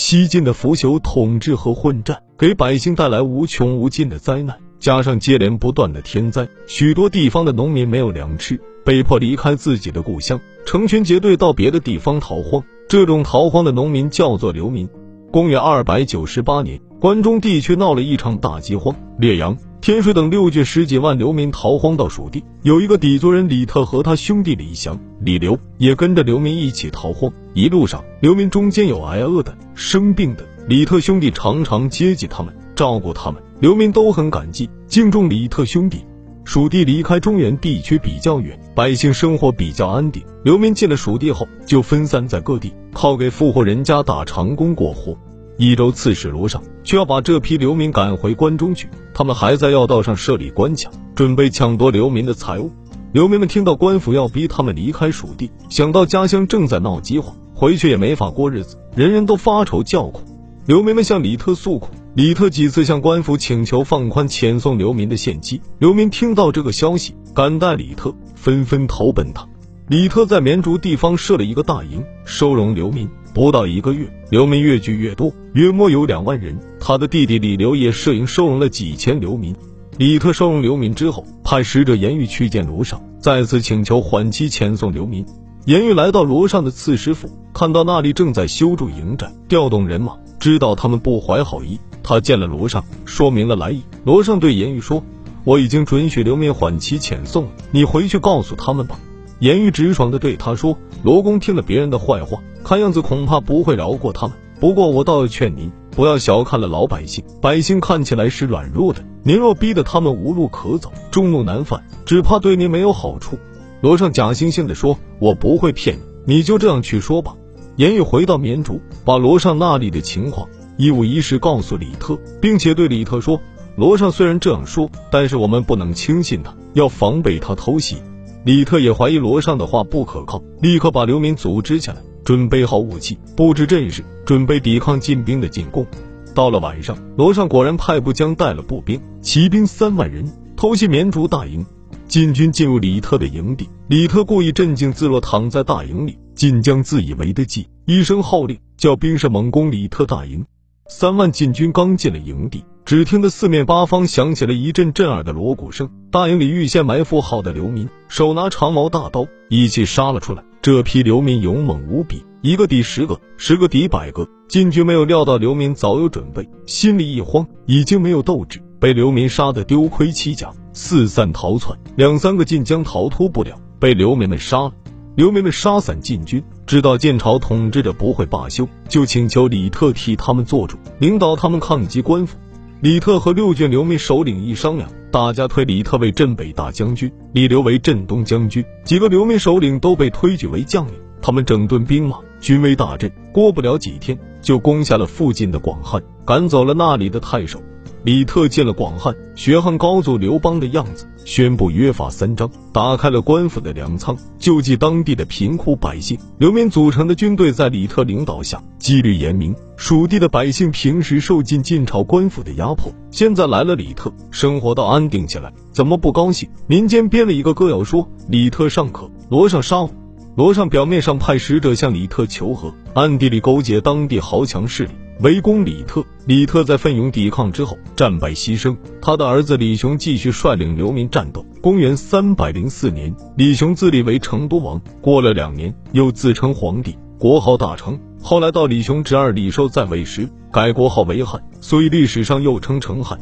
西晋的腐朽统治和混战，给百姓带来无穷无尽的灾难，加上接连不断的天灾，许多地方的农民没有粮吃，被迫离开自己的故乡，成群结队到别的地方逃荒。这种逃荒的农民叫做流民。公元二百九十八年，关中地区闹了一场大饥荒，烈阳。天水等六郡十几万流民逃荒到蜀地，有一个氐族人李特和他兄弟李祥、李刘也跟着流民一起逃荒。一路上，流民中间有挨饿的、生病的，李特兄弟常常接济他们，照顾他们，流民都很感激，敬重李特兄弟。蜀地离开中原地区比较远，百姓生活比较安定。流民进了蜀地后，就分散在各地，靠给富户人家打长工过活。益州刺史罗尚却要把这批流民赶回关中去，他们还在要道上设立关卡，准备抢夺流民的财物。流民们听到官府要逼他们离开蜀地，想到家乡正在闹饥荒，回去也没法过日子，人人都发愁叫苦。流民们向李特诉苦，李特几次向官府请求放宽遣送流民的限期。流民听到这个消息，感戴李特，纷纷投奔他。李特在绵竹地方设了一个大营，收容流民。不到一个月，流民越聚越多，约莫有两万人。他的弟弟李刘也摄营收容了几千流民。李特收容流民之后，派使者严玉去见罗尚，再次请求缓期遣送流民。严玉来到罗尚的刺史府，看到那里正在修筑营寨，调动人马，知道他们不怀好意。他见了罗尚，说明了来意。罗尚对严玉说：“我已经准许流民缓期遣送了，你回去告诉他们吧。”严玉直爽地对他说：“罗公听了别人的坏话。”看样子恐怕不会饶过他们。不过我倒要劝您，不要小看了老百姓。百姓看起来是软弱的，您若逼得他们无路可走，众怒难犯，只怕对您没有好处。罗尚假惺惺地说：“我不会骗你，你就这样去说吧。”严玉回到绵竹，把罗尚那里的情况一五一十告诉李特，并且对李特说：“罗尚虽然这样说，但是我们不能轻信他，要防备他偷袭。”李特也怀疑罗尚的话不可靠，立刻把流民组织起来。准备好武器，布置阵势，准备抵抗晋兵的进攻。到了晚上，罗尚果然派部将带了步兵、骑兵三万人偷袭绵竹大营。晋军进入李特的营地，李特故意镇静自若，躺在大营里。晋将自以为的计，一声号令，叫兵士猛攻李特大营。三万晋军刚进了营地，只听得四面八方响起了一阵震耳的锣鼓声。大营里预先埋伏好的流民，手拿长矛大刀，一起杀了出来。这批流民勇猛无比，一个抵十个，十个抵百个。晋军没有料到流民早有准备，心里一慌，已经没有斗志，被流民杀得丢盔弃甲，四散逃窜。两三个晋将逃脱不了，被流民们杀了。流民们杀散晋军，知道晋朝统治者不会罢休，就请求李特替他们做主，领导他们抗击官府。李特和六郡流民首领一商量，大家推李特为镇北大将军，李刘为镇东将军。几个流民首领都被推举为将领，他们整顿兵马，军威大振。过不了几天，就攻下了附近的广汉，赶走了那里的太守。李特进了广汉，学汉高祖刘邦的样子，宣布约法三章，打开了官府的粮仓，救济当地的贫苦百姓。流民组成的军队在李特领导下，纪律严明。蜀地的百姓平时受尽晋朝官府的压迫，现在来了李特，生活倒安定下来，怎么不高兴？民间编了一个歌谣，说李特尚可，罗上杀我。罗尚表面上派使者向李特求和，暗地里勾结当地豪强势力。围攻李特，李特在奋勇抵抗之后战败牺牲。他的儿子李雄继续率领流民战斗。公元三百零四年，李雄自立为成都王。过了两年，又自称皇帝，国号大成。后来到李雄侄儿李寿在位时，改国号为汉，所以历史上又称成汉。